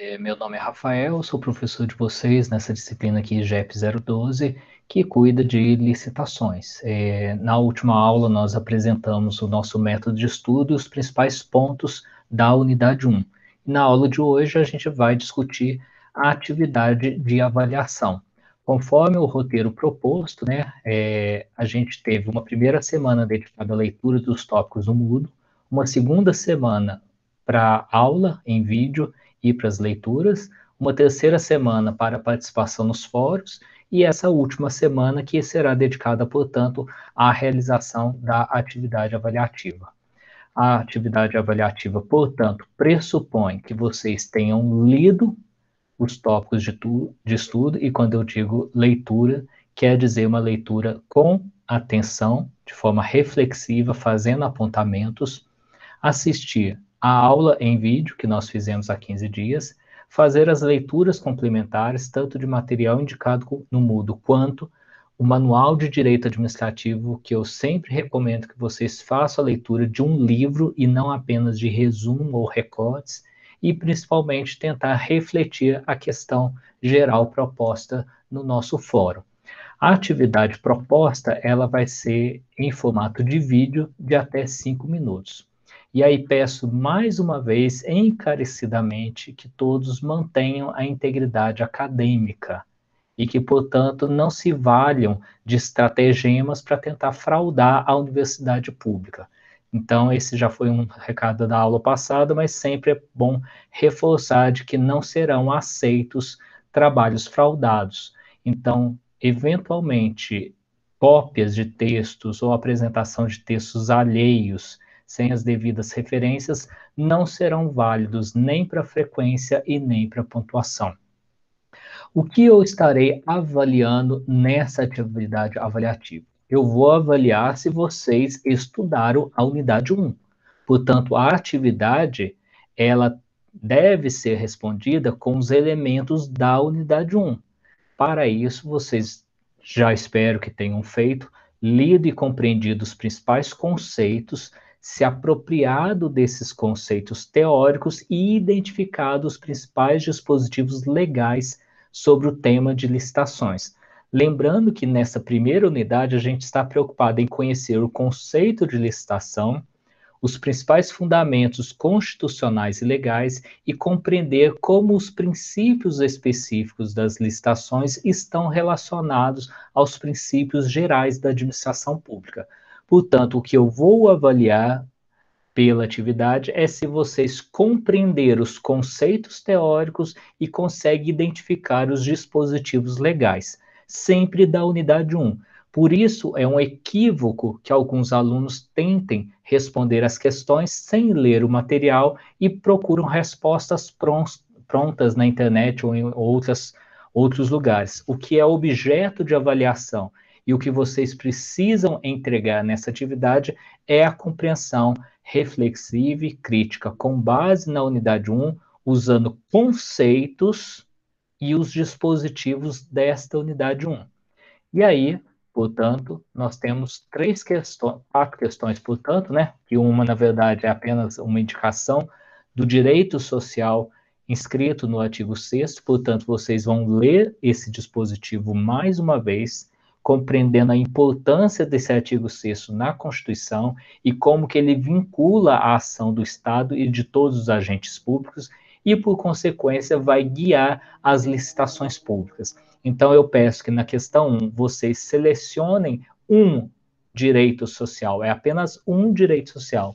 É, meu nome é Rafael, sou professor de vocês nessa disciplina aqui, GEP 012, que cuida de licitações. É, na última aula, nós apresentamos o nosso método de estudo e os principais pontos da unidade 1. Na aula de hoje, a gente vai discutir a atividade de avaliação. Conforme o roteiro proposto, né, é, a gente teve uma primeira semana dedicada à leitura dos tópicos do Mudo, uma segunda semana para aula em vídeo e para as leituras, uma terceira semana para participação nos fóruns e essa última semana que será dedicada, portanto, à realização da atividade avaliativa. A atividade avaliativa, portanto, pressupõe que vocês tenham lido os tópicos de, tu, de estudo, e quando eu digo leitura, quer dizer uma leitura com atenção, de forma reflexiva, fazendo apontamentos, assistir a aula em vídeo que nós fizemos há 15 dias, fazer as leituras complementares, tanto de material indicado no Moodle, quanto o Manual de Direito Administrativo, que eu sempre recomendo que vocês façam a leitura de um livro e não apenas de resumo ou recortes, e principalmente tentar refletir a questão geral proposta no nosso fórum. A atividade proposta, ela vai ser em formato de vídeo de até cinco minutos. E aí peço mais uma vez, encarecidamente, que todos mantenham a integridade acadêmica e que, portanto, não se valham de estratagemas para tentar fraudar a universidade pública. Então, esse já foi um recado da aula passada, mas sempre é bom reforçar de que não serão aceitos trabalhos fraudados. Então, eventualmente, cópias de textos ou apresentação de textos alheios sem as devidas referências, não serão válidos nem para frequência e nem para pontuação. O que eu estarei avaliando nessa atividade avaliativa? Eu vou avaliar se vocês estudaram a unidade 1. Portanto, a atividade, ela deve ser respondida com os elementos da unidade 1. Para isso, vocês já espero que tenham feito, lido e compreendido os principais conceitos se apropriado desses conceitos teóricos e identificado os principais dispositivos legais sobre o tema de licitações. Lembrando que nessa primeira unidade a gente está preocupado em conhecer o conceito de licitação, os principais fundamentos constitucionais e legais e compreender como os princípios específicos das licitações estão relacionados aos princípios gerais da administração pública. Portanto, o que eu vou avaliar pela atividade é se vocês compreenderam os conceitos teóricos e conseguem identificar os dispositivos legais, sempre da unidade 1. Por isso, é um equívoco que alguns alunos tentem responder as questões sem ler o material e procuram respostas prontas na internet ou em outras, outros lugares. O que é objeto de avaliação e o que vocês precisam entregar nessa atividade é a compreensão reflexiva e crítica, com base na unidade 1, usando conceitos e os dispositivos desta unidade 1. E aí, portanto, nós temos três questões, quatro questões, portanto, né? Que uma, na verdade, é apenas uma indicação do direito social inscrito no artigo 6 portanto, vocês vão ler esse dispositivo mais uma vez compreendendo a importância desse artigo 6 na Constituição e como que ele vincula a ação do Estado e de todos os agentes públicos e, por consequência, vai guiar as licitações públicas. Então, eu peço que na questão 1 vocês selecionem um direito social, é apenas um direito social,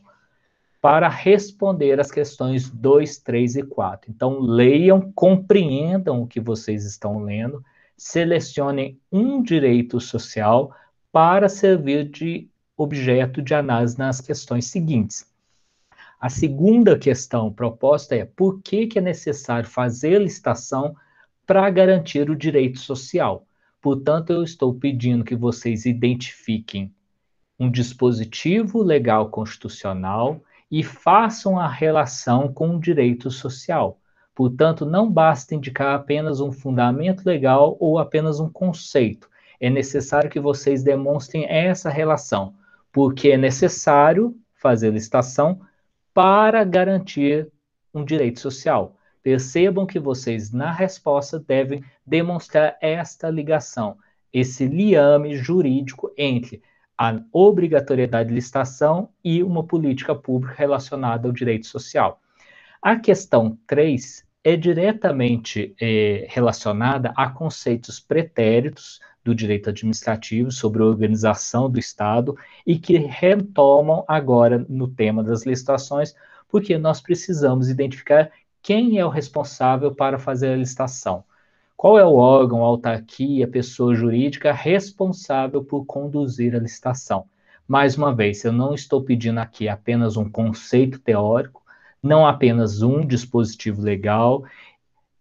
para responder as questões 2, 3 e 4. Então, leiam, compreendam o que vocês estão lendo selecionem um direito social para servir de objeto de análise nas questões seguintes. A segunda questão proposta é por que, que é necessário fazer licitação para garantir o direito social. Portanto, eu estou pedindo que vocês identifiquem um dispositivo legal constitucional e façam a relação com o direito social. Portanto, não basta indicar apenas um fundamento legal ou apenas um conceito. É necessário que vocês demonstrem essa relação, porque é necessário fazer licitação para garantir um direito social. Percebam que vocês, na resposta, devem demonstrar esta ligação, esse liame jurídico entre a obrigatoriedade de licitação e uma política pública relacionada ao direito social. A questão 3 é diretamente é, relacionada a conceitos pretéritos do direito administrativo sobre a organização do Estado e que retomam agora no tema das licitações, porque nós precisamos identificar quem é o responsável para fazer a licitação. Qual é o órgão, a autarquia, a pessoa jurídica responsável por conduzir a licitação? Mais uma vez, eu não estou pedindo aqui apenas um conceito teórico, não apenas um dispositivo legal.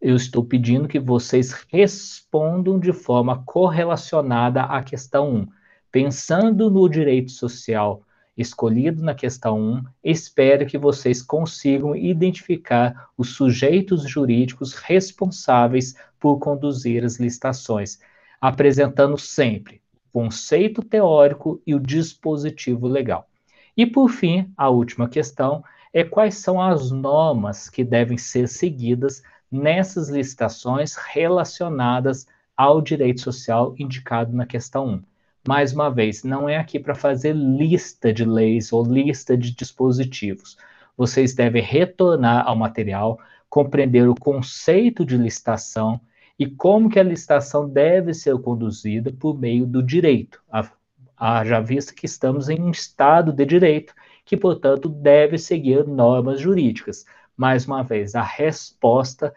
Eu estou pedindo que vocês respondam de forma correlacionada à questão 1. Pensando no direito social escolhido na questão 1, espero que vocês consigam identificar os sujeitos jurídicos responsáveis por conduzir as licitações, apresentando sempre o conceito teórico e o dispositivo legal. E por fim, a última questão é quais são as normas que devem ser seguidas nessas licitações relacionadas ao direito social indicado na questão 1. Mais uma vez, não é aqui para fazer lista de leis ou lista de dispositivos. Vocês devem retornar ao material, compreender o conceito de licitação e como que a licitação deve ser conduzida por meio do direito. Já visto que estamos em um estado de direito que, portanto, deve seguir normas jurídicas. Mais uma vez, a resposta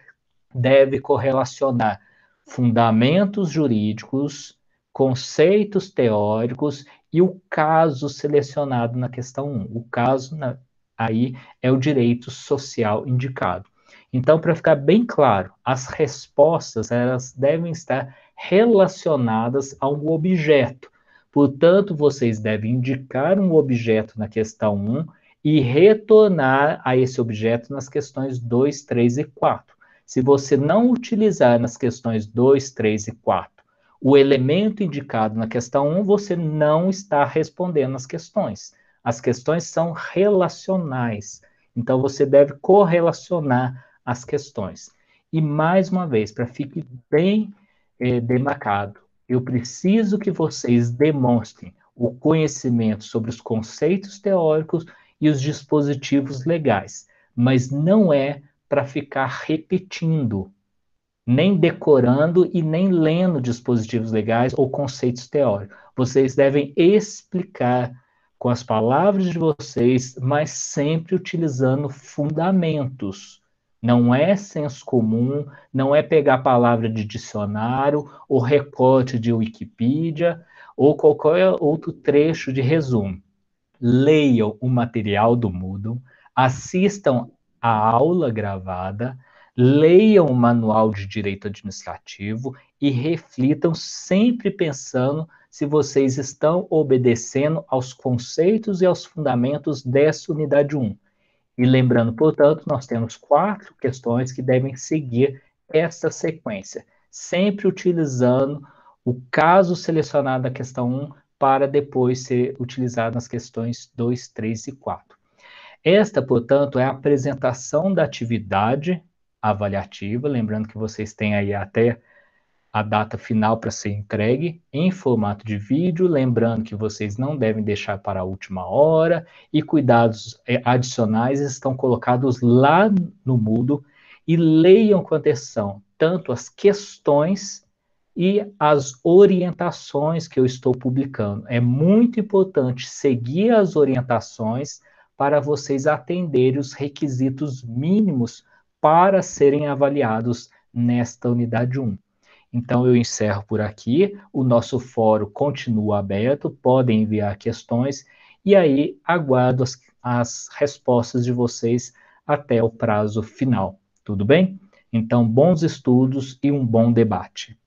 deve correlacionar fundamentos jurídicos, conceitos teóricos e o caso selecionado na questão 1. O caso na, aí é o direito social indicado. Então, para ficar bem claro, as respostas elas devem estar relacionadas a um objeto. Portanto, vocês devem indicar um objeto na questão 1 e retornar a esse objeto nas questões 2, 3 e 4. Se você não utilizar nas questões 2, 3 e 4 o elemento indicado na questão 1, você não está respondendo as questões. As questões são relacionais. Então, você deve correlacionar as questões. E, mais uma vez, para ficar bem eh, demarcado, eu preciso que vocês demonstrem o conhecimento sobre os conceitos teóricos e os dispositivos legais, mas não é para ficar repetindo, nem decorando e nem lendo dispositivos legais ou conceitos teóricos. Vocês devem explicar com as palavras de vocês, mas sempre utilizando fundamentos não é senso comum, não é pegar palavra de dicionário, ou recorte de Wikipedia, ou qualquer outro trecho de resumo. Leiam o material do Moodle, assistam a aula gravada, leiam o manual de direito administrativo e reflitam sempre pensando se vocês estão obedecendo aos conceitos e aos fundamentos dessa unidade 1. E lembrando, portanto, nós temos quatro questões que devem seguir essa sequência, sempre utilizando o caso selecionado da questão 1 para depois ser utilizado nas questões 2, 3 e 4. Esta, portanto, é a apresentação da atividade avaliativa, lembrando que vocês têm aí até a data final para ser entregue em formato de vídeo, lembrando que vocês não devem deixar para a última hora e cuidados é, adicionais estão colocados lá no Moodle e leiam com atenção tanto as questões e as orientações que eu estou publicando. É muito importante seguir as orientações para vocês atenderem os requisitos mínimos para serem avaliados nesta unidade 1. Então eu encerro por aqui. O nosso fórum continua aberto, podem enviar questões e aí aguardo as, as respostas de vocês até o prazo final. Tudo bem? Então, bons estudos e um bom debate.